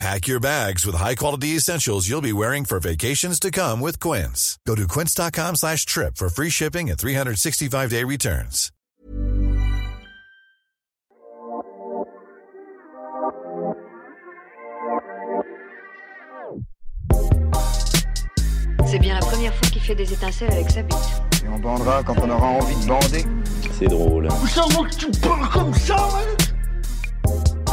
Pack your bags with high-quality essentials you'll be wearing for vacations to come with Quince. Go to quince.com slash trip for free shipping and 365-day returns. C'est bien la première fois qu'il fait des étincelles avec sa bite. Et on bandera quand on aura envie de bander. C'est drôle.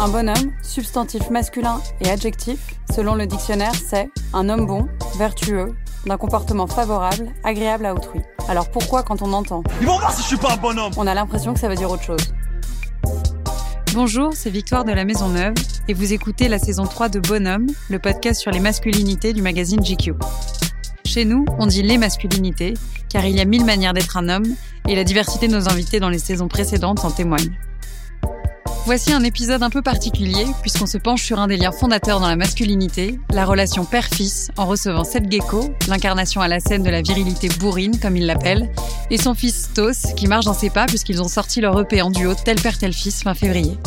Un bonhomme, substantif masculin et adjectif, selon le dictionnaire, c'est un homme bon, vertueux, d'un comportement favorable, agréable à autrui. Alors pourquoi quand on entend Ils vont voir si je suis pas un bonhomme On a l'impression que ça veut dire autre chose. Bonjour, c'est Victoire de la Maison Neuve et vous écoutez la saison 3 de Bonhomme, le podcast sur les masculinités du magazine GQ. Chez nous, on dit les masculinités, car il y a mille manières d'être un homme et la diversité de nos invités dans les saisons précédentes en témoigne. Voici un épisode un peu particulier puisqu'on se penche sur un des liens fondateurs dans la masculinité, la relation père-fils, en recevant Seth Gecko, l'incarnation à la scène de la virilité bourrine comme il l'appelle, et son fils Stos qui marche dans ses pas puisqu'ils ont sorti leur EP en duo tel père tel fils fin février.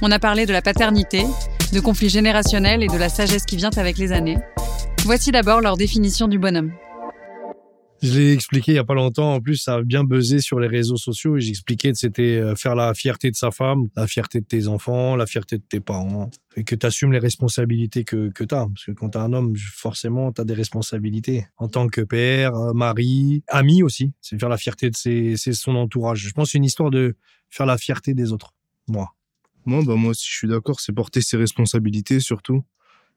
On a parlé de la paternité, de conflits générationnels et de la sagesse qui vient avec les années. Voici d'abord leur définition du bonhomme. Je l'ai expliqué il y a pas longtemps. En plus, ça a bien buzzé sur les réseaux sociaux. Et j'expliquais que c'était euh, faire la fierté de sa femme, la fierté de tes enfants, la fierté de tes parents. Et que tu assumes les responsabilités que, que tu as. Parce que quand tu un homme, forcément, tu as des responsabilités. En tant que père, euh, mari, ami aussi. C'est faire la fierté de ses, son entourage. Je pense que c'est une histoire de faire la fierté des autres. Moi. Moi, bah, moi aussi, je suis d'accord. C'est porter ses responsabilités surtout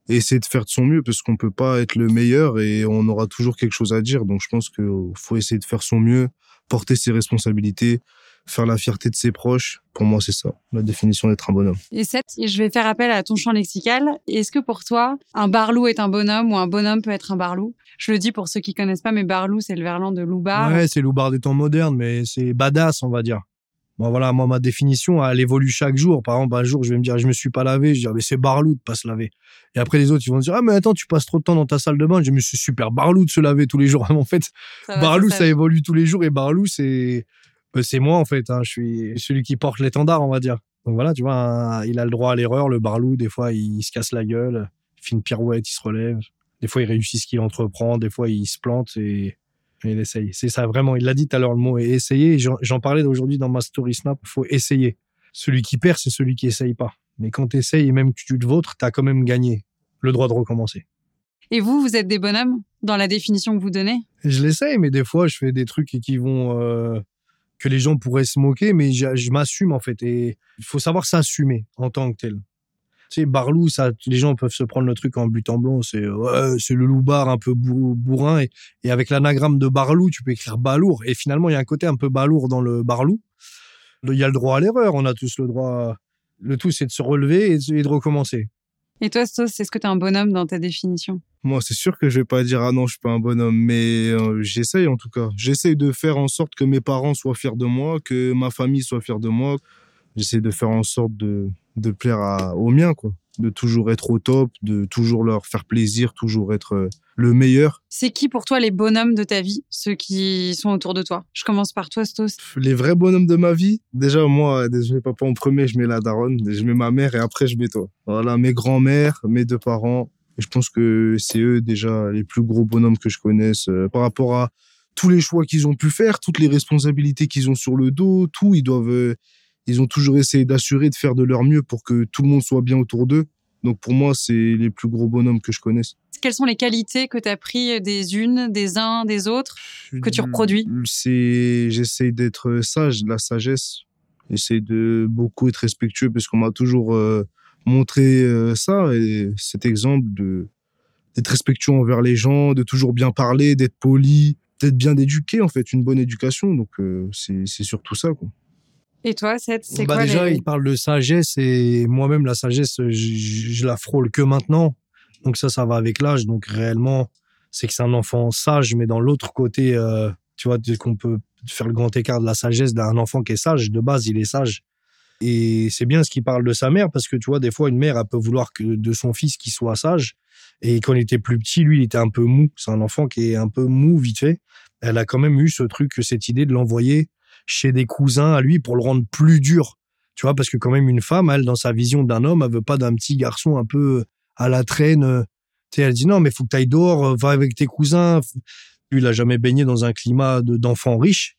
et essayer de faire de son mieux parce qu'on peut pas être le meilleur et on aura toujours quelque chose à dire. Donc je pense qu'il faut essayer de faire son mieux, porter ses responsabilités, faire la fierté de ses proches. Pour moi, c'est ça, la définition d'être un bonhomme. Et Seth, je vais faire appel à ton champ lexical. Est-ce que pour toi, un barlou est un bonhomme ou un bonhomme peut être un barlou? Je le dis pour ceux qui connaissent pas, mais barlou, c'est le verlan de loupard. Ouais, c'est loupard des temps modernes, mais c'est badass, on va dire. Bon, voilà, moi, ma définition, elle évolue chaque jour. Par exemple, un jour, je vais me dire, je me suis pas lavé. Je vais dire, mais c'est barlou de pas se laver. Et après, les autres, ils vont dire, ah, mais attends, tu passes trop de temps dans ta salle de bain. Je me suis super barlou de se laver tous les jours. en fait, Ça va, barlou, ça, ça évolue tous les jours. Et barlou, c'est, ben, c'est moi, en fait. Hein. Je suis celui qui porte l'étendard, on va dire. Donc voilà, tu vois, hein, il a le droit à l'erreur. Le barlou, des fois, il se casse la gueule. Il fait une pirouette, il se relève. Des fois, il réussit ce qu'il entreprend. Des fois, il se plante et il essaye. C'est ça, vraiment. Il l'a dit tout à l'heure, le mot est essayer. J'en parlais aujourd'hui dans ma story snap. Il faut essayer. Celui qui perd, c'est celui qui essaye pas. Mais quand tu essayes et même que tu te vôtres, tu as quand même gagné le droit de recommencer. Et vous, vous êtes des bonhommes dans la définition que vous donnez? Je l'essaye, mais des fois, je fais des trucs qui vont. euh, que les gens pourraient se moquer, mais je, je m'assume en fait. Et il faut savoir s'assumer en tant que tel. Tu sais, Barlou, ça, les gens peuvent se prendre le truc en but en blanc. C'est ouais, c'est le loupard un peu bourr- bourrin. Et, et avec l'anagramme de Barlou, tu peux écrire balourd. Et finalement, il y a un côté un peu balourd dans le Barlou. Il y a le droit à l'erreur. On a tous le droit. Le tout, c'est de se relever et de, et de recommencer. Et toi, Stos, est-ce que tu es un bonhomme dans ta définition? Moi, c'est sûr que je vais pas dire ah non, je suis pas un bonhomme, mais euh, j'essaye en tout cas. J'essaye de faire en sorte que mes parents soient fiers de moi, que ma famille soit fière de moi. J'essaie de faire en sorte de, de plaire à, aux miens, quoi. De toujours être au top, de toujours leur faire plaisir, toujours être euh, le meilleur. C'est qui pour toi les bonhommes de ta vie, ceux qui sont autour de toi? Je commence par toi, Stos. Les vrais bonhommes de ma vie, déjà moi, je mets papa en premier, je mets la daronne, je mets ma mère et après je mets toi. Voilà, mes grands-mères, mes deux parents. Et je pense que c'est eux déjà les plus gros bonhommes que je connaisse euh, par rapport à tous les choix qu'ils ont pu faire, toutes les responsabilités qu'ils ont sur le dos, tout, ils doivent, euh, ils ont toujours essayé d'assurer, de faire de leur mieux pour que tout le monde soit bien autour d'eux. Donc pour moi, c'est les plus gros bonhommes que je connaisse. Quelles sont les qualités que tu as pris des unes, des uns, des autres Que tu reproduis? C'est, j'essaye d'être sage, la sagesse. J'essaie de beaucoup être respectueux parce qu'on m'a toujours euh, montré euh, ça et cet exemple de d'être respectueux envers les gens, de toujours bien parler, d'être poli, d'être bien éduqué en fait, une bonne éducation. Donc euh, c'est c'est surtout ça quoi. Et toi, Seth, c'est Bah quoi déjà, les... il parle de sagesse et moi-même, la sagesse, je, la frôle que maintenant. Donc ça, ça va avec l'âge. Donc réellement, c'est que c'est un enfant sage, mais dans l'autre côté, euh, tu vois, qu'on peut faire le grand écart de la sagesse d'un enfant qui est sage. De base, il est sage. Et c'est bien ce qu'il parle de sa mère parce que tu vois, des fois, une mère, elle peut vouloir que de son fils qu'il soit sage. Et quand il était plus petit, lui, il était un peu mou. C'est un enfant qui est un peu mou, vite fait. Elle a quand même eu ce truc, cette idée de l'envoyer chez des cousins à lui pour le rendre plus dur. Tu vois, parce que quand même, une femme, elle, dans sa vision d'un homme, elle veut pas d'un petit garçon un peu à la traîne. Tu sais, elle dit non, mais faut que tu ailles dehors, va avec tes cousins. Lui, il a jamais baigné dans un climat de- d'enfant riche.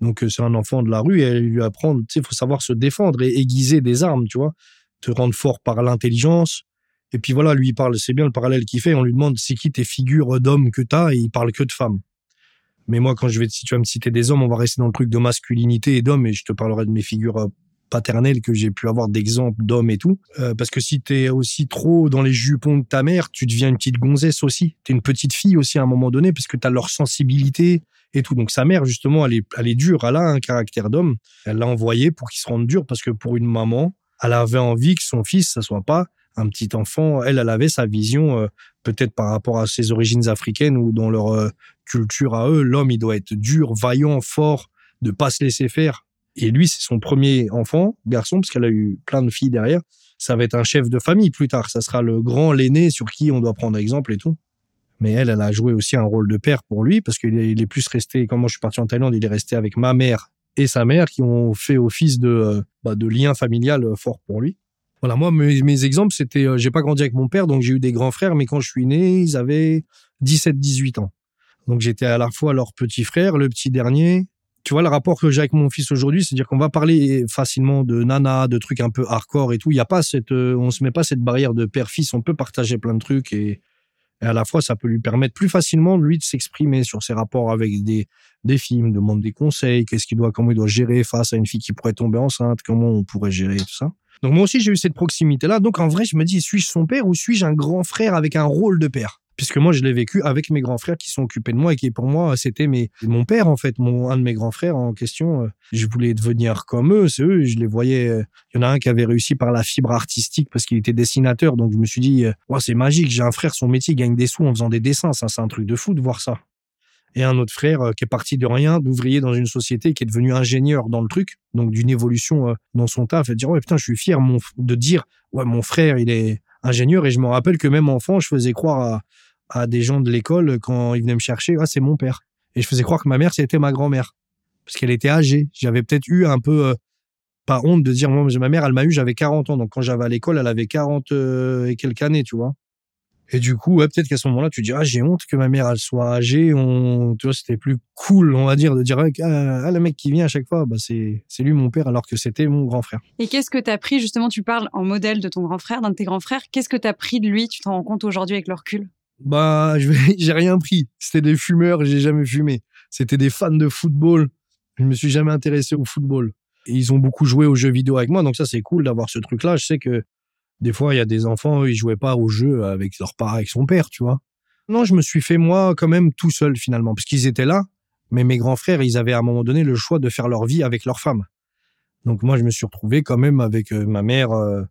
Donc, euh, c'est un enfant de la rue et elle lui apprend, tu sais, faut savoir se défendre et aiguiser des armes, tu vois. Te rendre fort par l'intelligence. Et puis voilà, lui, il parle, c'est bien le parallèle qu'il fait. On lui demande c'est qui tes figures d'hommes que t'as? Et il parle que de femmes. Mais moi, quand je vais, si tu vas me citer des hommes, on va rester dans le truc de masculinité et d'hommes et je te parlerai de mes figures euh, paternelles que j'ai pu avoir d'exemples d'hommes et tout. Euh, parce que si t'es aussi trop dans les jupons de ta mère, tu deviens une petite gonzesse aussi. T'es une petite fille aussi à un moment donné parce que t'as leur sensibilité et tout. Donc sa mère, justement, elle est, elle est dure. Elle a un caractère d'homme. Elle l'a envoyé pour qu'il se rende dur parce que pour une maman, elle avait envie que son fils, ça soit pas un petit enfant. Elle, elle avait sa vision, euh, peut-être par rapport à ses origines africaines ou dans leur culture à eux. L'homme, il doit être dur, vaillant, fort, de pas se laisser faire. Et lui, c'est son premier enfant, garçon, parce qu'elle a eu plein de filles derrière. Ça va être un chef de famille plus tard. Ça sera le grand, l'aîné sur qui on doit prendre exemple et tout. Mais elle, elle a joué aussi un rôle de père pour lui parce qu'il est, est plus resté, quand moi je suis parti en Thaïlande, il est resté avec ma mère et sa mère qui ont fait office de, euh, bah, de lien familial euh, fort pour lui. Voilà, moi, mes, mes exemples, c'était, euh, j'ai pas grandi avec mon père, donc j'ai eu des grands frères, mais quand je suis né, ils avaient 17, 18 ans. Donc j'étais à la fois leur petit frère, le petit dernier. Tu vois, le rapport que j'ai avec mon fils aujourd'hui, c'est-à-dire qu'on va parler facilement de nana, de trucs un peu hardcore et tout. Il y a pas cette, euh, on se met pas cette barrière de père-fils. On peut partager plein de trucs et, à la fois, ça peut lui permettre plus facilement, lui, de s'exprimer sur ses rapports avec des, des films, demande des conseils, qu'est-ce qu'il doit, comment il doit gérer face à une fille qui pourrait tomber enceinte, comment on pourrait gérer tout ça. Donc moi aussi, j'ai eu cette proximité-là. Donc en vrai, je me dis, suis-je son père ou suis-je un grand frère avec un rôle de père? Puisque moi, je l'ai vécu avec mes grands frères qui sont occupés de moi et qui, pour moi, c'était mes, mon père, en fait, mon, un de mes grands frères en question. euh, Je voulais devenir comme eux, c'est eux, je les voyais. euh, Il y en a un qui avait réussi par la fibre artistique parce qu'il était dessinateur. Donc je me suis dit, euh, Ouais, c'est magique, j'ai un frère, son métier, gagne des sous en faisant des dessins. Ça, c'est un truc de fou de voir ça et un autre frère qui est parti de rien, d'ouvrier dans une société, qui est devenu ingénieur dans le truc, donc d'une évolution dans son taf, et dire ouais putain je suis fier de dire ouais mon frère il est ingénieur et je me rappelle que même enfant je faisais croire à, à des gens de l'école quand ils venaient me chercher ah c'est mon père. Et je faisais croire que ma mère c'était ma grand-mère. Parce qu'elle était âgée. J'avais peut-être eu un peu euh, pas honte de dire moi ma mère elle m'a eu j'avais 40 ans. Donc quand j'avais à l'école elle avait 40 euh, et quelques années tu vois. Et du coup, peut-être qu'à ce moment-là, tu dis, ah, j'ai honte que ma mère, elle soit âgée. On, tu vois, c'était plus cool, on va dire, de dire, ah, ah, le mec qui vient à chaque fois, bah, c'est, c'est lui mon père, alors que c'était mon grand frère. Et qu'est-ce que tu as pris, justement, tu parles en modèle de ton grand frère, d'un de tes grands frères, qu'est-ce que tu as pris de lui, tu t'en rends compte aujourd'hui avec le recul? Bah, j'ai rien pris. C'était des fumeurs, j'ai jamais fumé. C'était des fans de football. Je me suis jamais intéressé au football. Ils ont beaucoup joué aux jeux vidéo avec moi, donc ça, c'est cool d'avoir ce truc-là. Je sais que des fois, il y a des enfants, ils jouaient pas aux jeux avec leur père, avec son père, tu vois. Non, je me suis fait moi quand même tout seul finalement, parce qu'ils étaient là, mais mes grands frères, ils avaient à un moment donné le choix de faire leur vie avec leur femme. Donc moi, je me suis retrouvé quand même avec euh, ma mère. euh,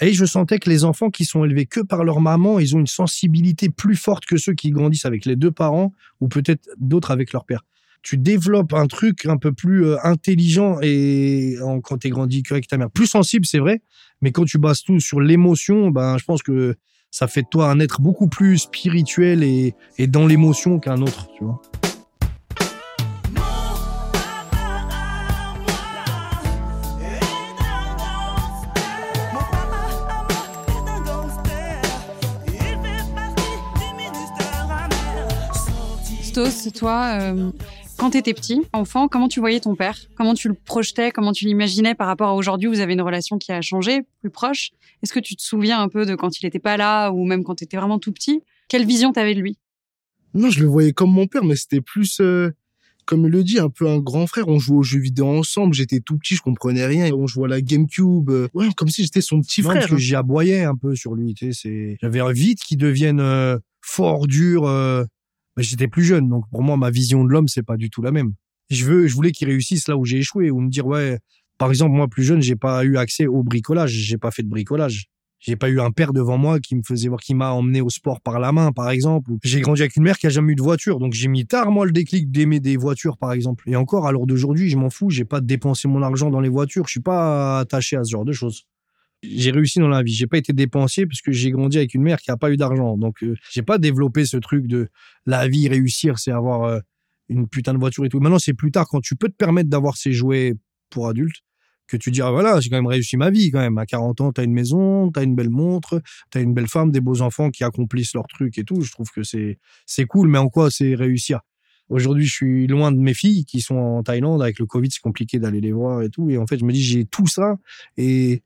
Et je sentais que les enfants qui sont élevés que par leur maman, ils ont une sensibilité plus forte que ceux qui grandissent avec les deux parents ou peut-être d'autres avec leur père. Tu développes un truc un peu plus euh, intelligent et quand tu grandi qu'avec ta mère. Plus sensible, c'est vrai, mais quand tu bases tout sur l'émotion, ben, je pense que ça fait de toi un être beaucoup plus spirituel et, et dans l'émotion qu'un autre, tu vois. Toi, euh, quand tu étais petit, enfant, comment tu voyais ton père? Comment tu le projetais? Comment tu l'imaginais par rapport à aujourd'hui? Vous avez une relation qui a changé, plus proche. Est-ce que tu te souviens un peu de quand il n'était pas là ou même quand tu étais vraiment tout petit? Quelle vision tu avais de lui? Non, je le voyais comme mon père, mais c'était plus, euh, comme il le dit, un peu un grand frère. On jouait aux jeux vidéo ensemble. J'étais tout petit, je comprenais rien. On jouait à la GameCube. euh, Ouais, comme si j'étais son petit Non, frère. parce que hein. j'y aboyais un peu sur lui. Tu sais, c'est... J'avais vite qu'il devienne euh, fort, dur. J'étais plus jeune, donc pour moi, ma vision de l'homme, c'est pas du tout la même. Je veux, je voulais qu'il réussisse là où j'ai échoué, ou me dire ouais. Par exemple, moi plus jeune, j'ai pas eu accès au bricolage. J'ai pas fait de bricolage. J'ai pas eu un père devant moi qui me faisait voir, qui m'a emmené au sport par la main, par exemple. J'ai grandi avec une mère qui a jamais eu de voiture, donc j'ai mis tard moi le déclic d'aimer des voitures, par exemple. Et encore, à l'heure d'aujourd'hui, je m'en fous. J'ai pas dépensé mon argent dans les voitures. Je suis pas attaché à ce genre de choses. J'ai réussi dans la vie. J'ai pas été dépensier parce que j'ai grandi avec une mère qui a pas eu d'argent. Donc euh, j'ai pas développé ce truc de la vie réussir, c'est avoir euh, une putain de voiture et tout. Maintenant, c'est plus tard quand tu peux te permettre d'avoir ces jouets pour adultes que tu dis, ah voilà, j'ai quand même réussi ma vie quand même. À 40 ans, t'as une maison, t'as une belle montre, t'as une belle femme, des beaux enfants qui accomplissent leurs trucs et tout. Je trouve que c'est, c'est cool, mais en quoi c'est réussir? Aujourd'hui, je suis loin de mes filles qui sont en Thaïlande. Avec le Covid, c'est compliqué d'aller les voir et tout. Et en fait, je me dis, j'ai tout ça et,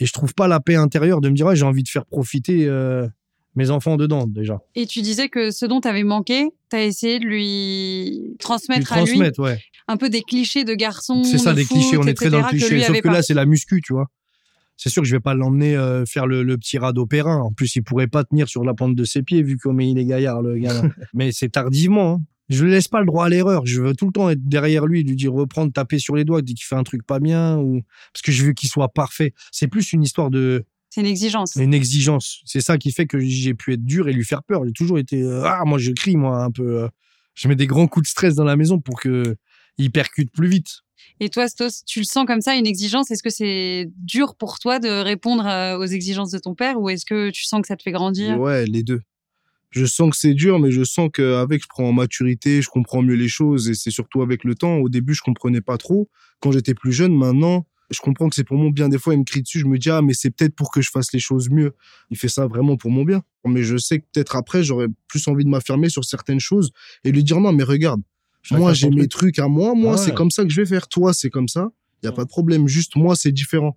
et je trouve pas la paix intérieure de me dire, ouais, j'ai envie de faire profiter euh, mes enfants dedans déjà. Et tu disais que ce dont tu avais manqué, tu as essayé de lui transmettre, Lui transmettre, ouais. à lui un peu des clichés de garçon. C'est ça, de des foot, clichés. On est très dans le que cliché. Sauf que là, c'est la muscu, tu vois. C'est sûr que je vais pas l'emmener euh, faire le, le petit radeau périn. En plus, il pourrait pas tenir sur la pente de ses pieds vu comme il est gaillard, le gars. Mais c'est tardivement. hein. Je ne laisse pas le droit à l'erreur. Je veux tout le temps être derrière lui, lui dire reprendre, taper sur les doigts dès qu'il fait un truc pas bien ou parce que je veux qu'il soit parfait. C'est plus une histoire de C'est une exigence. une exigence. C'est ça qui fait que j'ai pu être dur et lui faire peur. J'ai toujours été euh, ah moi je crie moi un peu. euh. je mets des grands coups de stress dans la maison pour que il percute plus vite. Et toi, Stos, tu le sens comme ça, une exigence? Est-ce que c'est dur pour toi de répondre euh, aux exigences de ton père ou est-ce que tu sens que ça te fait grandir? Ouais, les deux. Je sens que c'est dur, mais je sens qu'avec, je prends en maturité, je comprends mieux les choses et c'est surtout avec le temps. Au début, je comprenais pas trop. Quand j'étais plus jeune, maintenant, je comprends que c'est pour mon bien. Des fois, il me crie dessus, je me dis, ah, mais c'est peut-être pour que je fasse les choses mieux. Il fait ça vraiment pour mon bien. Mais je sais que peut-être après, j'aurais plus envie de m'affirmer sur certaines choses et lui dire, non, mais regarde, Chacun moi, j'ai mes truc. trucs à moi. Moi, Ah c'est comme ça que je vais faire. Toi, c'est comme ça. Il y a pas de problème. Juste, moi, c'est différent.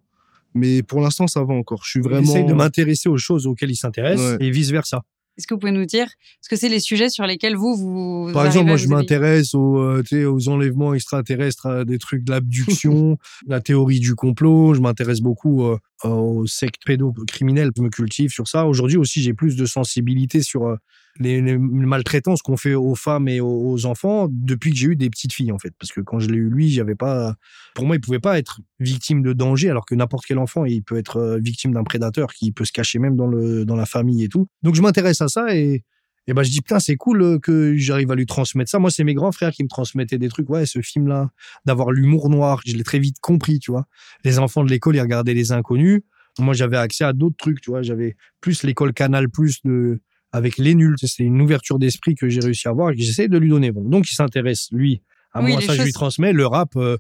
Mais pour l'instant, ça va encore. Je suis vraiment. J'essaye de m'intéresser aux choses auxquelles il s'intéresse Ouais. et vice versa. Est-ce que vous pouvez nous dire ce que c'est les sujets sur lesquels vous, vous Par exemple, moi, je m'intéresse aux, euh, aux enlèvements extraterrestres, à des trucs de l'abduction, la théorie du complot. Je m'intéresse beaucoup euh, aux sectes pédocriminelles. Je me cultive sur ça. Aujourd'hui aussi, j'ai plus de sensibilité sur euh, les, maltraitances qu'on fait aux femmes et aux, aux enfants depuis que j'ai eu des petites filles, en fait. Parce que quand je l'ai eu, lui, j'avais pas. Pour moi, il pouvait pas être victime de danger, alors que n'importe quel enfant, il peut être euh, victime d'un prédateur qui peut se cacher même dans, le, dans la famille et tout. Donc, je m'intéresse à ça et. Et ben je dis putain c'est cool euh, que j'arrive à lui transmettre ça. Moi c'est mes grands frères qui me transmettaient des trucs. Ouais ce film là, d'avoir l'humour noir, je l'ai très vite compris, tu vois. Les enfants de l'école ils regardaient les inconnus. Moi j'avais accès à d'autres trucs, tu vois. J'avais plus l'école Canal plus de avec les nuls. C'est une ouverture d'esprit que j'ai réussi à avoir et que j'essaie de lui donner. Bon donc il s'intéresse lui à Oui, moi ça je lui transmets le rap, euh,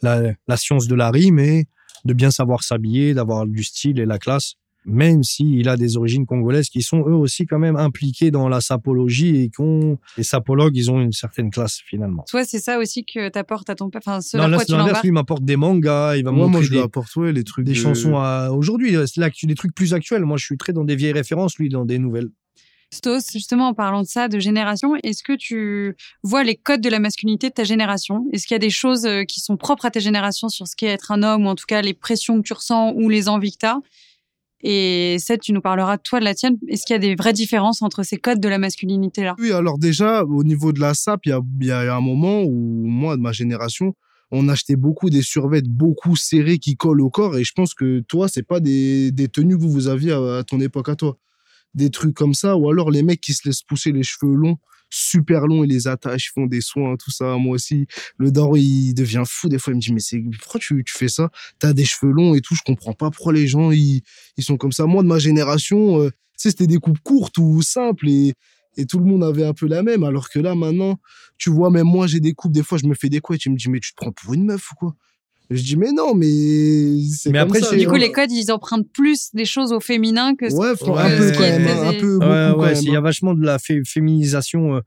la, la science de la rime et de bien savoir s'habiller, d'avoir du style et la classe même s'il a des origines congolaises qui sont eux aussi quand même impliqués dans la sapologie et qu'on les sapologues ils ont une certaine classe finalement. Toi, c'est ça aussi que t'apportes à ton père. Enfin, ce Non, là tu l'inverse, lui il m'apporte des mangas, il va Moi, je lui des, apporte ouais, les trucs. des de- chansons à aujourd'hui, euh, c'est là que- des trucs plus actuels. Moi je suis très dans des vieilles références, lui dans des nouvelles. Stos, justement, en parlant de ça, de génération, est-ce que tu vois les codes de la masculinité de ta génération? Est-ce qu'il y a des choses euh, qui sont propres à ta génération sur ce qu'est être un homme, ou en tout cas les pressions que tu ressens ou les envies que tu as Et Seth, tu nous parleras toi, de la tienne. Est-ce qu'il y a des vraies différences entre ces codes de la masculinité-là? Oui, alors déjà, au niveau de la SAP, il y y a un moment où, moi, de ma génération, on achetait beaucoup des survêtements beaucoup serrés qui collent au corps. Et je pense que toi, c'est pas des, des tenues que vous, vous aviez à, à ton époque à toi. Des trucs comme ça. Ou alors les mecs qui se laissent pousser les cheveux longs, super longs, ils les attachent, ils font des soins, tout ça. Moi aussi, le daron, il devient fou. Des fois, il me dit, mais c'est, pourquoi tu, tu fais ça? T'as des cheveux longs et tout. Je comprends pas pourquoi les gens, ils, ils sont comme ça. Moi, de ma génération, euh, tu sais, c'était des coupes courtes ou simples et, et tout le monde avait un peu la même. Alors que là, maintenant, tu vois, même moi, j'ai des coupes. Des fois, je me fais des couettes. Tu me dis, mais tu te prends pour une meuf ou quoi? Je dis, mais non, mais c'est Mais comme après, ça. c'est- Du coup, les codes, ils empruntent plus des choses au féminin que Ouais, que un Ouais, peu quand même. Un peu beaucoup Ouais, quand ouais, même. c'est- il y a vachement de la fé- féminisation euh,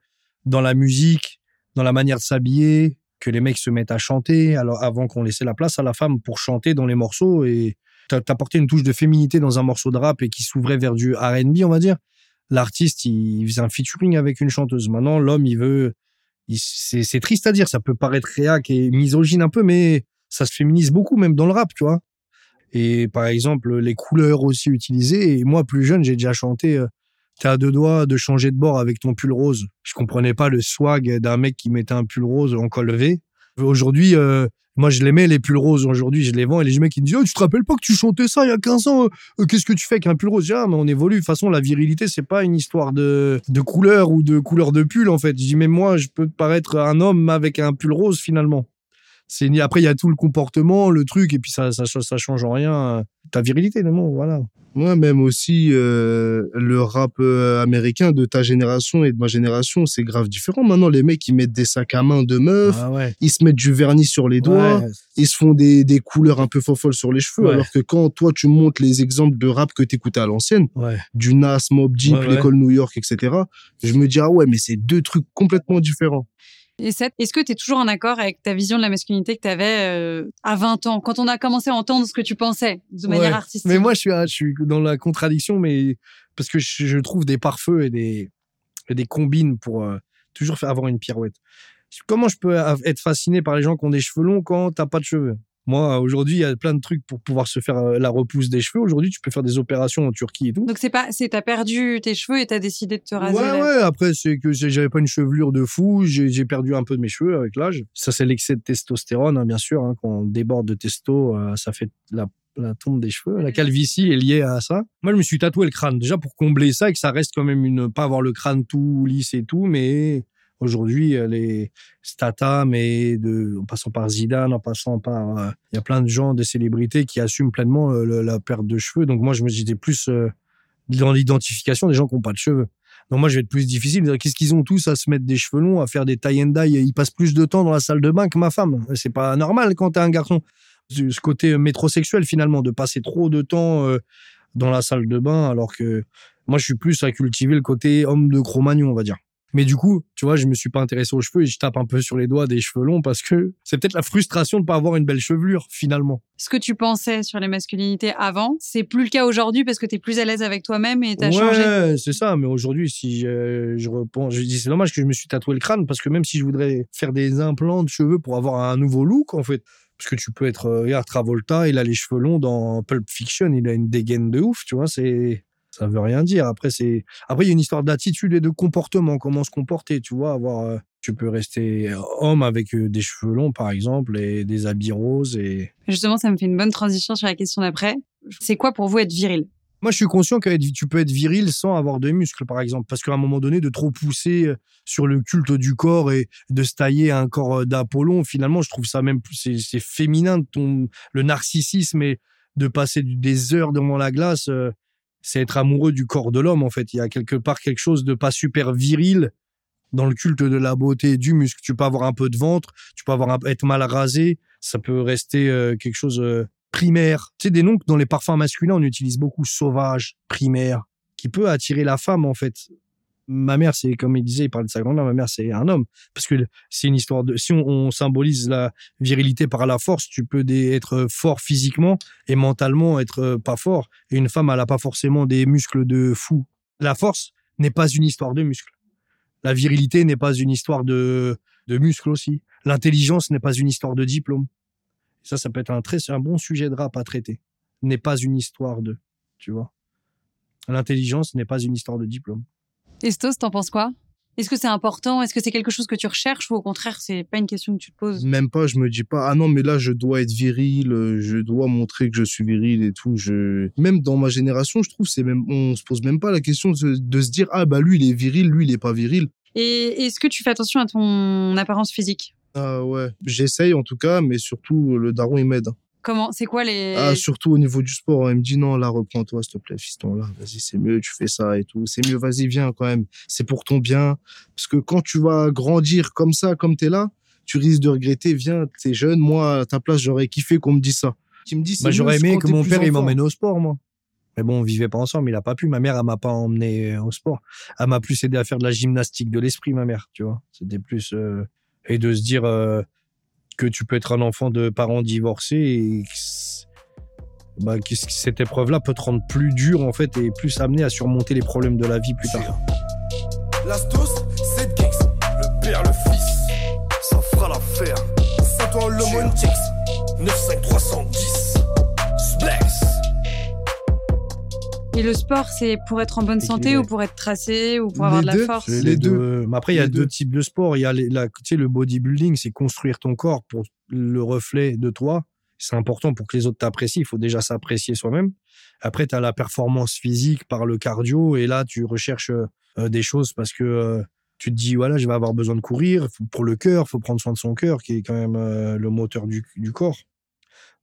dans la musique, dans la manière de s'habiller, que les mecs se mettent à chanter alors avant qu'on laissait la place à la femme pour chanter dans les morceaux et t'a- t'apportais une touche de féminité dans un morceau de rap et qui s'ouvrait vers du R&B, on va dire. L'artiste, il faisait un featuring avec une chanteuse. Maintenant, l'homme, il veut, il- c'est c'est triste à dire, ça peut paraître réac et misogyne un peu, mais ça se féminise beaucoup, même dans le rap, tu vois. Et par exemple, les couleurs aussi utilisées. Moi, plus jeune, j'ai déjà chanté euh, T'es deux doigts de changer de bord avec ton pull rose. Je comprenais pas le swag d'un mec qui mettait un pull rose en col V. Aujourd'hui, euh, moi, je les mets, les pulls roses. Aujourd'hui, je les vends et les mecs, qui me disent, oh, tu te rappelles pas que tu chantais ça il y a 15 ans? euh, Qu'est-ce que tu fais avec un pull rose? Je dis, Ah, mais on évolue. De toute façon, la virilité, c'est pas une histoire de, de couleur ou de couleur de pull, en fait. Je dis, mais moi, je peux paraître un homme avec un pull rose, finalement. C'est, ni- après, il y a tout le comportement, le truc, et puis ça, ça, ça change en rien. Ta virilité, non, voilà. Moi, même aussi, euh, le rap euh, américain de ta génération et de ma génération, c'est grave différent. Maintenant, les mecs, ils mettent des sacs à main de meufs, Ah ouais. ils se mettent du vernis sur les doigts, Ouais. ils se font des, des couleurs un peu folles sur les cheveux. Alors que quand toi, tu montres les exemples de rap que t'écoutais à l'ancienne, du Nas, Mob Deep, l'école New York, etc., je me dis, ah ouais, mais c'est deux trucs complètement différents. Et Seth, est-ce que tu es toujours en accord avec ta vision de la masculinité que tu avais à 20 ans, quand on a commencé à entendre ce que tu pensais de manière Ouais. artistique Mais moi, je suis, je suis dans la contradiction, mais parce que je, je trouve des pare-feux et des, et des combines pour euh, toujours avoir une pirouette. Comment je peux être fasciné par les gens qui ont des cheveux longs quand t'as pas de cheveux? Moi, aujourd'hui, il y a plein de trucs pour pouvoir se faire euh, la repousse des cheveux. Aujourd'hui, tu peux faire des opérations en Turquie et tout. Donc c'est pas, c'est t'as perdu tes cheveux et t'as décidé de te raser. Ouais, ouais, après, c'est que j'avais pas une chevelure de fou, j'ai j'ai perdu un peu de mes cheveux avec l'âge. Ça, c'est l'excès de testostérone, hein, bien sûr. hein. Quand on déborde de testo, euh, ça fait la, la tombe des cheveux. La calvitie est liée à ça. Moi, je me suis tatoué le crâne, déjà pour combler ça et que ça reste quand même une. Pas avoir le crâne tout lisse et tout, mais aujourd'hui, euh, les Statham et en passant par Zidane, en passant par. euh, Il y a plein de gens, des célébrités qui assument pleinement euh, la perte de cheveux. Donc, moi, je me j'étais plus dans l'identification des gens qui n'ont pas de cheveux. Donc moi, je vais être plus difficile. Qu'est-ce qu'ils ont tous à se mettre des cheveux longs, à faire des tie and dye Ils passent plus de temps dans la salle de bain que ma femme. C'est pas normal quand t'es un garçon. Ce côté métrosexuel finalement, de passer trop de temps dans la salle de bain, alors que moi, je suis plus à cultiver le côté homme de Cro-Magnon, on va dire. Mais du coup, tu vois, je me suis pas intéressé aux cheveux et je tape un peu sur les doigts des cheveux longs parce que c'est peut-être la frustration de pas avoir une belle chevelure finalement. Ce que tu pensais sur les masculinités avant, c'est plus le cas aujourd'hui parce que t'es plus à l'aise avec toi-même et t'as ouais, changé. c'est ça. Mais aujourd'hui, si je repense, je dis c'est dommage que je me suis tatoué le crâne parce que même si je voudrais faire des implants de cheveux pour avoir un nouveau look, en fait, parce que tu peux être, euh, regarde Travolta, il a les cheveux longs dans Pulp Fiction, il a une dégaine de ouf, tu vois. C'est, ça veut rien dire. Après, c'est, après il y a une histoire d'attitude et de comportement, comment se comporter, tu vois. Avoir, euh, tu peux rester homme avec euh, des cheveux longs, par exemple, et des habits roses et Justement, ça me fait une bonne transition sur la question d'après. C'est quoi pour vous être viril? Moi, je suis conscient que tu peux être viril sans avoir de muscles, par exemple. Parce qu'à un moment donné, de trop pousser euh, sur le culte du corps et de se tailler un corps euh, d'Apollon, finalement, je trouve ça même plus, c'est, féminin ton, le narcissisme et de passer des heures devant la glace, euh, c'est être amoureux du corps de l'homme, en fait. Il y a quelque part quelque chose de pas super viril dans le culte de la beauté et du muscle. Tu peux avoir un peu de ventre, tu peux avoir un, être mal rasé, ça peut rester euh, quelque chose euh, primaire. Tu sais, des noms que dans les parfums masculins, on utilise beaucoup sauvage, primaire, qui peut attirer la femme, en fait. Ma mère, c'est comme il disait, il parlait de sa grand-mère, ma mère, c'est un homme. Parce que c'est une histoire de. Si on, symbolise la virilité par la force, tu peux être fort physiquement et mentalement être euh, pas fort. Et une femme, elle a pas forcément des muscles de fou. La force n'est pas une histoire de muscles. La virilité n'est pas une histoire de, de muscles aussi. L'intelligence n'est pas une histoire de diplôme. Ça, ça peut être un très, un bon sujet de rap à traiter. N'est pas une histoire de, tu vois. L'intelligence n'est pas une histoire de diplôme. Estos, t'en penses quoi? Est-ce que c'est important? Est-ce que c'est quelque chose que tu recherches ou au contraire, c'est pas une question que tu te poses? Même pas, je me dis pas, ah non, mais là, je dois être viril, euh, je dois montrer que je suis viril et tout. Je... Même dans ma génération, je trouve, c'est même, on se pose même pas la question de, de se dire, ah bah lui, il est viril, lui, il est pas viril. Et est-ce que tu fais attention à ton apparence physique? Ah ouais, j'essaye en tout cas, mais surtout, le daron, il m'aide. Comment C'est quoi les Ah, surtout au niveau du sport, il me dit non, là, reprends-toi, s'il te plaît, fiston, là, vas-y, c'est mieux, tu fais ça et tout. C'est mieux, vas-y, viens quand même. C'est pour ton bien. Parce que quand tu vas grandir comme ça, comme t'es là, tu risques de regretter, viens, t'es jeune, moi, à ta place, j'aurais kiffé qu'on me dise ça. Qui me dit, Bah, j'aurais aimé que mon père il m'emmène au sport, moi. Mais bon, on vivait pas ensemble, il a pas pu. Ma mère, elle m'a pas emmené au sport. Elle m'a plus aidé à faire de la gymnastique de l'esprit, ma mère, tu vois. C'était plus euh, et de se dire euh, que tu peux être un enfant de parents divorcés et que bah, que cette épreuve-là peut te rendre plus dur en fait et plus amené à surmonter les problèmes de la vie plus tard. L'Astos, c'est le père, le fils. Ça fera l'affaire. Saint-Ouen, le Et le sport, c'est pour être en bonne santé ou pour être tracé ou pour Les avoir de la force? c'est Les Les deux. deux. Mais après, il y a deux deux. types de sports. Il y a les- la, tu sais, le bodybuilding, c'est construire ton corps pour le reflet de toi. C'est important pour que les autres t'apprécient. Il faut déjà s'apprécier soi-même. Après, tu as la performance physique par le cardio. Et là, tu recherches euh, des choses parce que euh, tu te dis, voilà, je vais avoir besoin de courir. Pour le cœur, il faut prendre soin de son cœur, qui est quand même euh, le moteur du, du corps.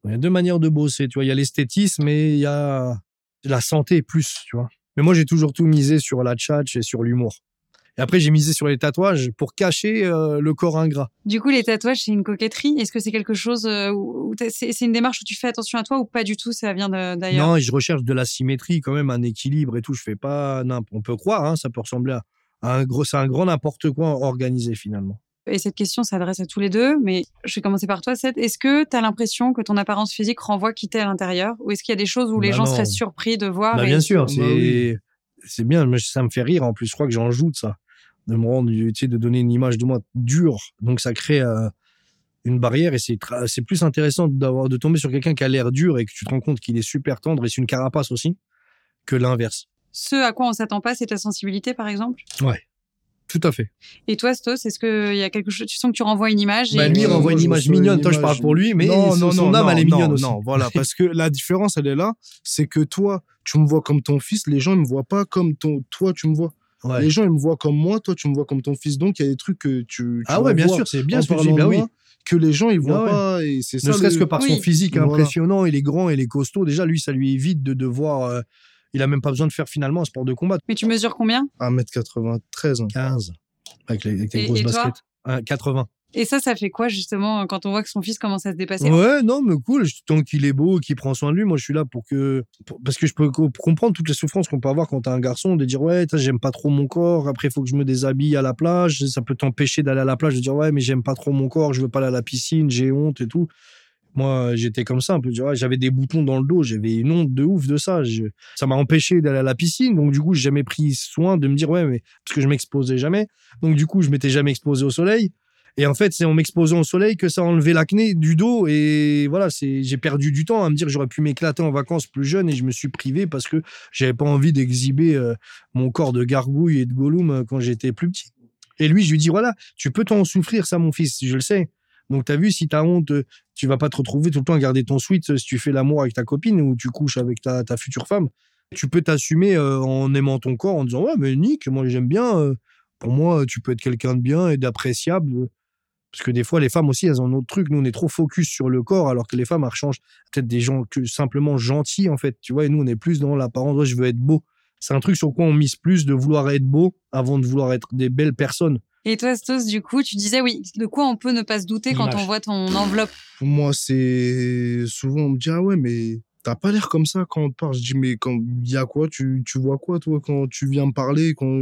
Il y a deux manières de bosser. Tu vois, il y a l'esthétisme et il y a la santé plus, tu vois. Mais moi, j'ai toujours tout misé sur la tchatch et sur l'humour. Et après, j'ai misé sur les tatouages pour cacher euh, le corps ingrat. Du coup, les tatouages, c'est une coquetterie? Est-ce que c'est quelque chose euh, où c'est une démarche où tu fais attention à toi ou pas du tout Ça vient d'ailleurs? Non, et je recherche de la symétrie, quand même, un équilibre et tout. Je fais pas n'importe. On peut croire, hein, ça peut ressembler à à un gros, c'est un grand n'importe quoi organisé finalement. Et cette question s'adresse à tous les deux, mais je vais commencer par toi, Seth. Est-ce que tu as l'impression que ton apparence physique renvoie qui t'es à l'intérieur Ou est-ce qu'il y a des choses où les Bah gens non. seraient surpris de voir Bah, et- bien sûr, Bah c'est oui. bien, mais ça me fait rire. En plus, je crois que j'en joue de ça, de me rendre, tu sais, de donner une image de moi dure. Donc ça crée euh, une barrière et c'est plus intéressant d'avoir de tomber sur quelqu'un qui a l'air dur et que tu te rends compte qu'il est super tendre et c'est une carapace aussi que l'inverse. Ce à quoi on s'attend pas, c'est ta sensibilité, par exemple? Tout à fait. Et toi, Stos, est-ce qu'il y a quelque chose Tu sens que tu renvoies une image Bah, et... lui, il Euh, renvoie une image une mignonne. Toi, je parle pour lui, mais Non, son, non, son non, âme, non, elle est non, mignonne aussi. Non, voilà, parce que la différence, elle est là, c'est que toi, tu me vois comme ton fils, les gens, ils me voient pas comme ton, toi, tu me vois. Ouais. Les gens, ils me voient comme moi, toi, tu me vois comme ton fils. Donc, il y a des trucs que tu. tu Ah ouais, bien sûr, c'est bien en ce que tu dis. de oui. Que les gens, ils voient Ah ouais. pas. Et c'est ça. Ne serait-ce le- que par son physique Voilà. impressionnant, il est grand, il est costaud. Déjà, lui, ça lui évite de devoir. euh, il a même pas besoin de faire finalement un sport de combat. Mais tu mesures combien? 1m93. hein. 15 avec les, avec les Et- grosses et toi? baskets. Hein, 80. Et ça, ça fait quoi justement quand on voit que son fils commence à se dépasser? Ouais, non, mais cool. Tant qu'il est beau, qu'il prend soin de lui, moi, je suis là pour que. pour- parce que je peux co- comprendre toutes les souffrances qu'on peut avoir quand t'es un garçon, de dire, ouais, t'as, j'aime pas trop mon corps. Après, il faut que je me déshabille à la plage. Ça peut t'empêcher d'aller à la plage, de dire, ouais, mais j'aime pas trop mon corps, je veux pas aller à la piscine, j'ai honte et tout. Moi, j'étais comme ça, un peu. J'avais des boutons dans le dos, j'avais une honte de ouf de ça. Ça m'a empêché d'aller à la piscine. Donc, du coup, j'ai jamais pris soin de me dire, ouais, mais parce que je m'exposais jamais. Donc, du coup, je m'étais jamais exposé au soleil. Et en fait, c'est en m'exposant au soleil que ça a enlevé l'acné du dos. Et voilà, c'est, j'ai perdu du temps à me dire j'aurais pu m'éclater en vacances plus jeune et je me suis privé parce que j'avais pas envie d'exhiber euh, mon corps de gargouille et de gollum euh, quand j'étais plus petit. Et lui, je lui dis, voilà, tu peux t'en souffrir, ça, mon fils, je le sais. Donc, t'as vu, si t'as honte, euh, tu vas pas te retrouver tout le temps à garder ton sweat euh, si tu fais l'amour avec ta copine ou tu couches avec ta, future femme. Tu peux t'assumer euh, en aimant ton corps, en disant, ouais, mais Nick, moi, j'aime bien. euh, pour moi, tu peux être quelqu'un de bien et d'appréciable. Parce que des fois, les femmes aussi, elles ont un autre truc. Nous, on est trop focus sur le corps, alors que les femmes, elles changent peut-être des gens que simplement gentils, en fait. Tu vois, et nous, on est plus dans l'apparence. Ouais, je veux être beau. C'est un truc sur quoi on mise plus de vouloir être beau avant de vouloir être des belles personnes. Et toi, Stos, du coup, tu disais oui. De quoi on peut ne pas se douter quand on voit ton enveloppe? Pour moi, c'est souvent on me dit ah ouais mais t'as pas l'air comme ça quand on te parle. Je dis mais quand il y a quoi? Tu, tu vois quoi toi quand tu viens me parler quand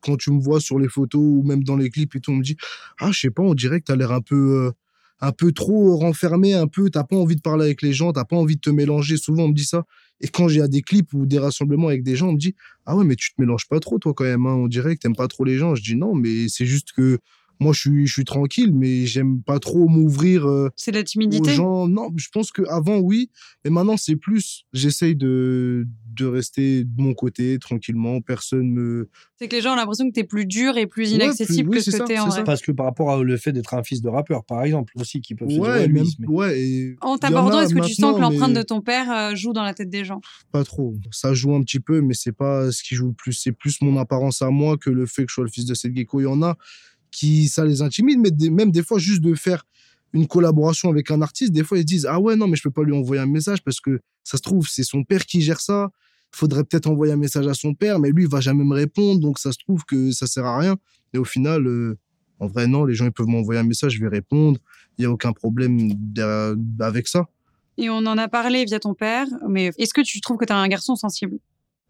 quand tu me vois sur les photos ou même dans les clips et tout on me dit ah je sais pas on dirait que t'as l'air un peu euh, un peu trop renfermé un peu t'as pas envie de parler avec les gens t'as pas envie de te mélanger souvent on me dit ça et quand j'ai des clips ou des rassemblements avec des gens on me dit ah ouais mais tu te mélanges pas trop toi quand même hein. on dirait que t'aimes pas trop les gens je dis non mais c'est juste que moi je suis je suis tranquille mais j'aime pas trop m'ouvrir euh, C'est de la aux timidité gens. Non, je pense que avant oui, mais maintenant c'est plus. J'essaye de de rester de mon côté tranquillement. Personne me. C'est que les gens ont l'impression que t'es plus dur et plus Ouais, inaccessible plus- oui, que ce que t'es en c'est vrai. ça. Parce que par rapport au le fait d'être un fils de rappeur, par exemple, aussi, qui peuvent se dire, Ouais, même. Ouais, et En t'abordant, a est-ce que tu sens que l'empreinte mais de ton père euh, joue dans la tête des gens? Pas trop. Ça joue un petit peu, mais c'est pas ce qui joue le plus. C'est plus mon apparence à moi que le fait que je sois le fils de Seth Gecko. Il y en a qui ça les intimide, mais même des fois juste de faire une collaboration avec un artiste, des fois ils se disent ah ouais non mais je peux pas lui envoyer un message parce que ça se trouve c'est son père qui gère ça. Faudrait peut-être envoyer un message à son père, mais lui il va jamais me répondre, donc ça se trouve que ça sert à rien. Et au final, euh, en vrai non, les gens ils peuvent m'envoyer un message, je vais répondre. Il y a aucun problème avec ça. Et on en a parlé via ton père, mais est-ce que tu trouves que t'es un garçon sensible?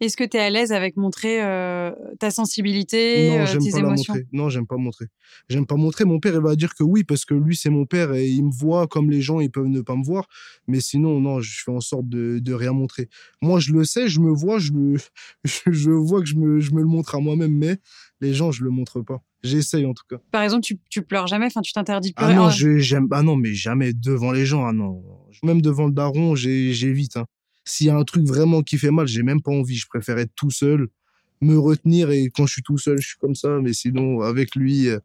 Est-ce que t'es à l'aise avec montrer euh, ta sensibilité, non, euh, j'aime tes pas la émotions montrer. Non, j'aime pas montrer. J'aime pas montrer. Mon père, il va dire que oui, parce que lui, c'est mon père et il me voit comme les gens, ils peuvent ne pas me voir. Mais sinon, non, je fais en sorte de, de rien montrer. Moi, je le sais, je me vois, je, le, je, vois que je me, je me le montre à moi-même, mais les gens, je le montre pas. J'essaye en tout cas. Par exemple, tu, tu pleures jamais, enfin tu t'interdis de pleurer. non, Ah, je- j'aime. Ah non, mais jamais devant les gens. Ah non. Même devant le daron, j'évite. hein. S'il y a un truc vraiment qui fait mal, j'ai même pas envie. Je préfère être tout seul, me retenir et quand je suis tout seul, je suis comme ça. Mais sinon, avec lui, euh,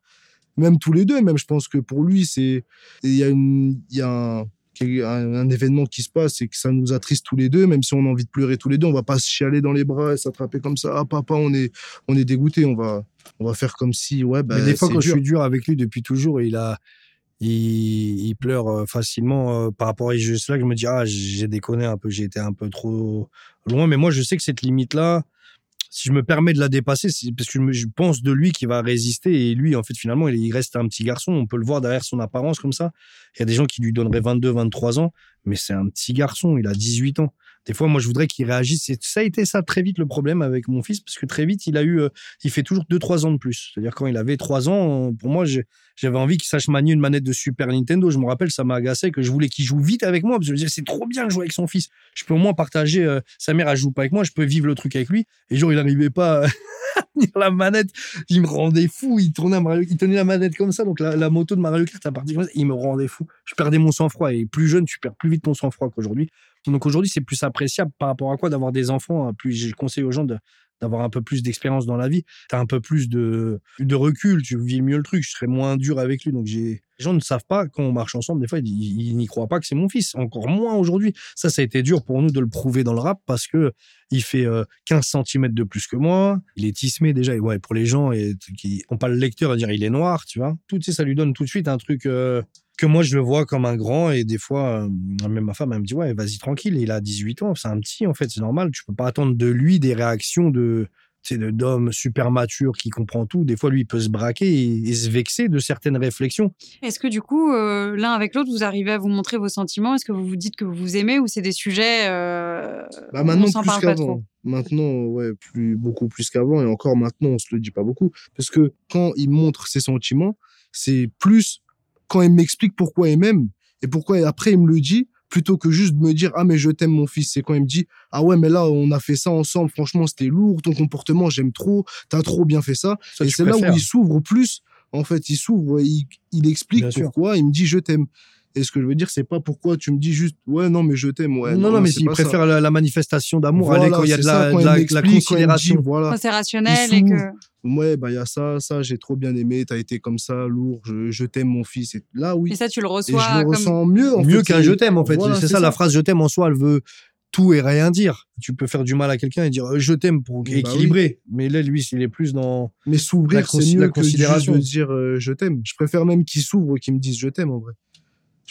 même tous les deux, même je pense que pour lui, c'est il y a une, il y a un, un, un événement qui se passe et que ça nous attriste tous les deux, même si on a envie de pleurer tous les deux, on va pas se chialer dans les bras et s'attraper comme ça. Ah papa, on est, on est dégoûté, on va, on va faire comme si, ouais, bah, Mais des fois, quand je suis dur avec lui depuis toujours, il a, il, il pleure euh, facilement euh, par rapport à juste là que je me dis ah j'ai déconné un peu, j'ai été un peu trop loin. Mais moi, je sais que cette limite là, si je me permets de la dépasser, c'est parce que je, pense de lui qu'il va résister et lui, en fait, finalement, il, il reste un petit garçon. On peut le voir derrière son apparence comme ça. Il y a des gens qui lui donneraient 22, 23 ans, mais c'est un petit garçon. Il a 18 ans. Des fois, moi, je voudrais qu'il réagisse. Et ça a été ça très vite le problème avec mon fils, parce que très vite, il a eu, euh, il fait toujours 2-3 ans de plus. C'est-à-dire quand il avait 3 ans, euh, pour moi, j'avais envie qu'il sache manier une manette de Super Nintendo. Je me rappelle, ça m'a agacé que je voulais qu'il joue vite avec moi, parce que je me disais, c'est trop bien de jouer avec son fils. Je peux au moins partager. euh, sa mère, elle joue pas avec moi, je peux vivre le truc avec lui. Et genre, il n'arrivait pas à tenir la manette. Il me rendait fou. Il tournait, tenait la manette comme ça. Donc la, moto de Mario Kart, à partir comme ça, il me rendait fou. Je perdais mon sang-froid. Et plus jeune, tu perds plus vite ton sang-froid qu'aujourd'hui. Donc aujourd'hui, c'est plus appréciable par rapport à quoi? D'avoir des enfants. hein. Plus je conseille aux gens d'avoir un peu plus d'expérience dans la vie. Tu as un peu plus de, de recul, tu vis mieux le truc, je serais moins dur avec lui. Donc j'ai les gens ne savent pas quand on marche ensemble, des fois ils, n'y croient pas que c'est mon fils, encore moins aujourd'hui. Ça ça a été dur pour nous de le prouver dans le rap parce que il fait euh, 15 cm de plus que moi, il est tismé déjà et ouais pour les gens qui ont pas le lecteur à dire il est noir, tu vois. Tout ça lui donne tout de suite un truc euh, que moi je le vois comme un grand et des fois euh, même ma femme elle me dit ouais vas-y tranquille il a 18 ans c'est un petit en fait c'est normal tu peux pas attendre de lui des réactions de sais, de- d'homme super mature qui comprend tout des fois lui il peut se braquer et, et se vexer de certaines réflexions. Est-ce que du coup, euh, l'un avec l'autre, vous arrivez à vous montrer vos sentiments? Est-ce que vous vous dites que vous vous aimez ou c'est des sujets euh, Bah on maintenant s'en plus qu'avant. Maintenant, ouais, plus beaucoup plus qu'avant et encore maintenant, on se le dit pas beaucoup. Parce que quand il montre ses sentiments, c'est plus quand il m'explique pourquoi il m'aime et pourquoi après il me le dit plutôt que juste de me dire ah mais je t'aime mon fils, c'est quand il me dit ah ouais mais là on a fait ça ensemble, franchement c'était lourd, ton comportement j'aime trop, t'as trop bien fait ça. Ça, et c'est là où il s'ouvre plus. En fait, il s'ouvre, il, il explique Bien sûr. pourquoi, il me dit je t'aime. Et ce que je veux dire, c'est pas pourquoi tu me dis juste ouais non mais je t'aime ouais. non non mais s'il préfère la, la manifestation d'amour Voilà, aller quand il y a de la, ça, de la, de la me dit, considération voilà. Quand c'est rationnel et que. Ouais, bah il y a ça, ça, j'ai trop bien aimé, t'as été comme ça, lourd, je, je t'aime mon fils. Et là, oui. Et ça, tu le Et reçois je le comme. ressens mieux. En mieux qu'un je t'aime en fait Voilà, c'est ça, la phrase je t'aime en soi elle veut tout et rien dire tu peux faire du mal à quelqu'un et dire euh, je t'aime pour Bah équilibrer mais là lui il est plus dans Mais La s'ouvrir, c'est la mieux que juste considération. de dire euh, je t'aime. Je préfère même qu'il s'ouvre qu'il me dise je t'aime en vrai.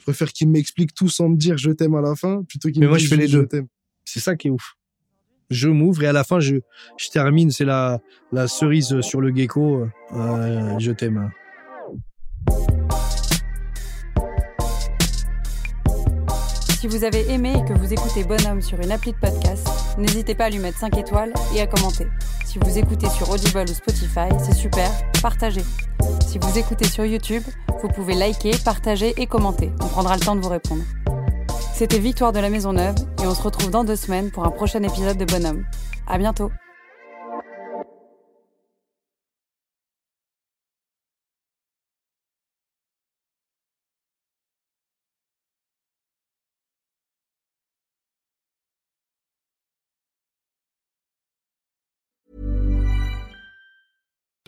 Je préfère qu'il m'explique tout sans me dire je t'aime à la fin plutôt qu'il Mais me moi, dise je fais les je deux. t'aime. C'est ça qui est ouf. Je m'ouvre et à la fin, je, je termine. C'est la, la cerise sur le gecko. Euh, je t'aime. Si vous avez aimé et que vous écoutez Bonhomme sur une appli de podcast, n'hésitez pas à lui mettre 5 étoiles et à commenter. Si vous écoutez sur Audible ou Spotify, c'est super, partagez. Si vous écoutez sur YouTube, vous pouvez liker, partager et commenter. On prendra le temps de vous répondre. C'était Victoire de la Maison Neuve et on se retrouve dans deux semaines pour un prochain épisode de Bonhomme. À bientôt.